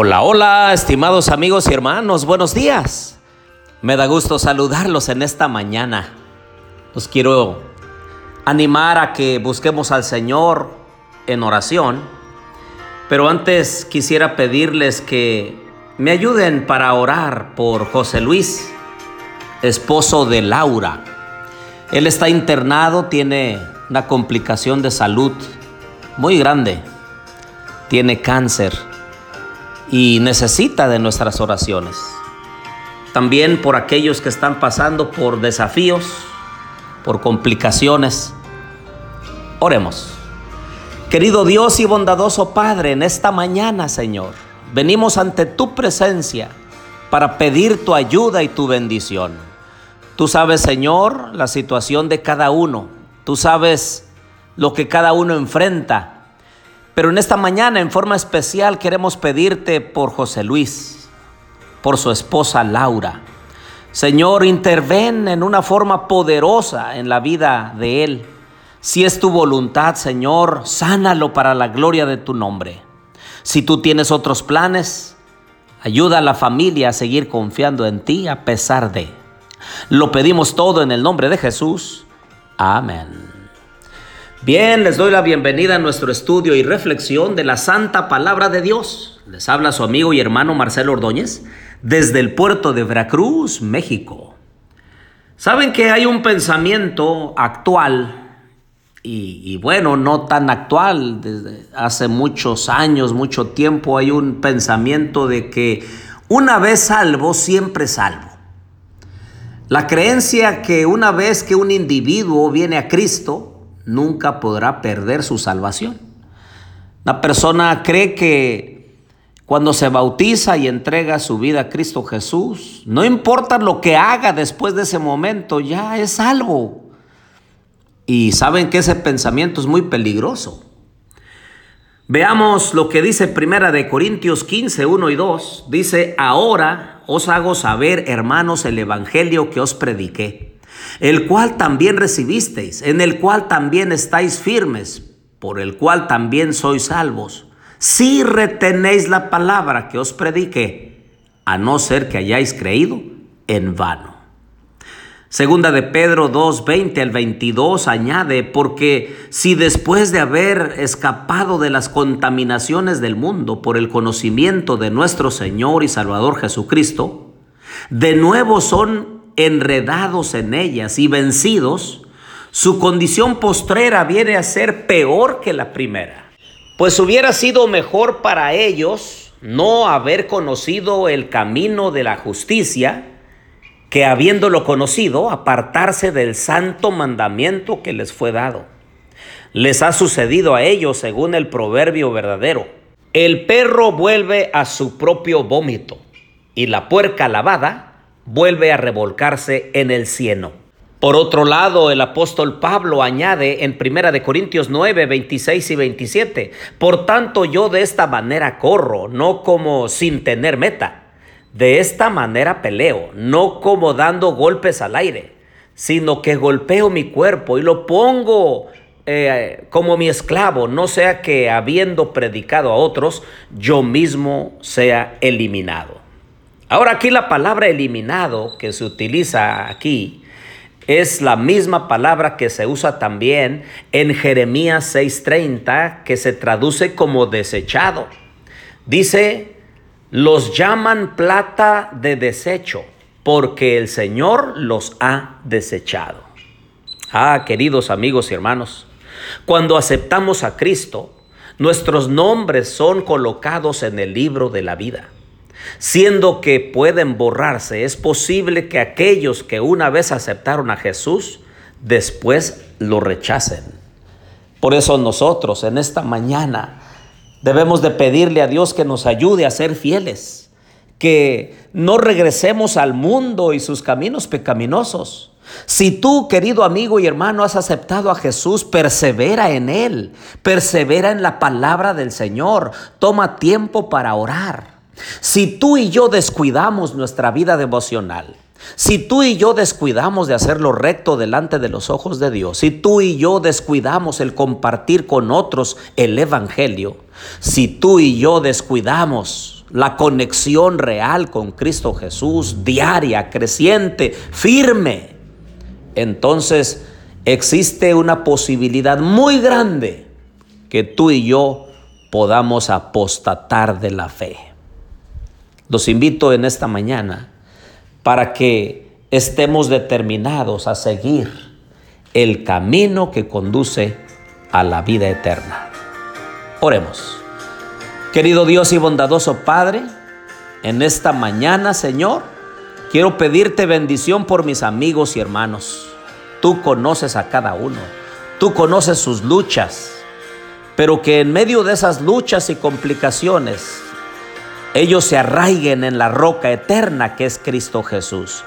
Hola, hola, estimados amigos y hermanos, buenos días. Me da gusto saludarlos en esta mañana. Los quiero animar a que busquemos al Señor en oración, pero antes quisiera pedirles que me ayuden para orar por José Luis, esposo de Laura. Él está internado, tiene una complicación de salud muy grande, tiene cáncer y necesita de nuestras oraciones. También por aquellos que están pasando por desafíos, por complicaciones. Oremos. Querido Dios y bondadoso Padre, en esta mañana, Señor, venimos ante tu presencia para pedir tu ayuda y tu bendición. Tú sabes, Señor, la situación de cada uno. Tú sabes lo que cada uno enfrenta pero en esta mañana, en forma especial, queremos pedirte por José Luis, por su esposa Laura. Señor, interven en una forma poderosa en la vida de él. Si es tu voluntad, Señor, sánalo para la gloria de tu nombre. Si tú tienes otros planes, ayuda a la familia a seguir confiando en ti a pesar de. Lo pedimos todo en el nombre de Jesús. Amén. Bien, les doy la bienvenida a nuestro estudio y reflexión de la Santa Palabra de Dios. Les habla su amigo y hermano Marcelo Ordóñez desde el puerto de Veracruz, México. Saben que hay un pensamiento actual y, bueno, no tan actual, desde hace muchos años, mucho tiempo, hay un pensamiento de que una vez salvo, siempre salvo. La creencia que una vez que un individuo viene a Cristo, nunca podrá perder su salvación. La persona cree que cuando se bautiza y entrega su vida a Cristo Jesús, no importa lo que haga después de ese momento, ya es salvo. Y saben que ese pensamiento es muy peligroso. Veamos lo que dice Primera de Corintios 15, 1 y 2. Dice, ahora os hago saber, hermanos, el Evangelio que os prediqué el cual también recibisteis, en el cual también estáis firmes, por el cual también sois salvos, si retenéis la palabra que os prediqué, a no ser que hayáis creído en vano. Segunda de Pedro 2, 20 al 22 añade, porque si después de haber escapado de las contaminaciones del mundo por el conocimiento de nuestro Señor y Salvador Jesucristo, de nuevo son enredados en ellas y vencidos, su condición postrera viene a ser peor que la primera. Pues hubiera sido mejor para ellos no haber conocido el camino de la justicia, que habiéndolo conocido, apartarse del santo mandamiento que les fue dado. Les ha sucedido a ellos según el proverbio verdadero. El perro vuelve a su propio vómito y la puerca lavada vuelve a revolcarse en el cieno. Por otro lado, el apóstol Pablo añade en 1 de Corintios 9, 26 y 27, por tanto yo de esta manera corro, no como sin tener meta. De esta manera peleo, no como dando golpes al aire, sino que golpeo mi cuerpo y lo pongo eh, como mi esclavo, no sea que habiendo predicado a otros, yo mismo sea eliminado. Ahora aquí la palabra eliminado que se utiliza aquí es la misma palabra que se usa también en Jeremías 6:30 que se traduce como desechado. Dice, los llaman plata de desecho porque el Señor los ha desechado. Ah, queridos amigos y hermanos, cuando aceptamos a Cristo, nuestros nombres son colocados en el libro de la vida. Siendo que pueden borrarse, es posible que aquellos que una vez aceptaron a Jesús, después lo rechacen. Por eso nosotros en esta mañana debemos de pedirle a Dios que nos ayude a ser fieles, que no regresemos al mundo y sus caminos pecaminosos. Si tú, querido amigo y hermano, has aceptado a Jesús, persevera en Él, persevera en la palabra del Señor, toma tiempo para orar. Si tú y yo descuidamos nuestra vida devocional, si tú y yo descuidamos de hacer lo recto delante de los ojos de Dios, si tú y yo descuidamos el compartir con otros el Evangelio, si tú y yo descuidamos la conexión real con Cristo Jesús, diaria, creciente, firme, entonces existe una posibilidad muy grande que tú y yo podamos apostatar de la fe. Los invito en esta mañana para que estemos determinados a seguir el camino que conduce a la vida eterna. Oremos. Querido Dios y bondadoso Padre, en esta mañana, Señor, quiero pedirte bendición por mis amigos y hermanos. Tú conoces a cada uno, tú conoces sus luchas, pero que en medio de esas luchas y complicaciones, ellos se arraiguen en la roca eterna que es Cristo Jesús.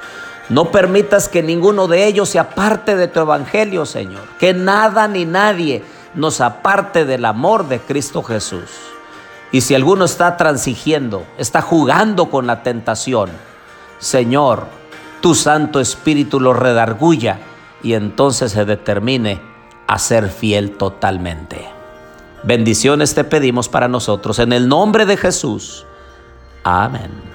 No permitas que ninguno de ellos se aparte de tu evangelio, Señor. Que nada ni nadie nos aparte del amor de Cristo Jesús. Y si alguno está transigiendo, está jugando con la tentación, Señor, tu Santo Espíritu lo redarguya y entonces se determine a ser fiel totalmente. Bendiciones te pedimos para nosotros en el nombre de Jesús. Amén.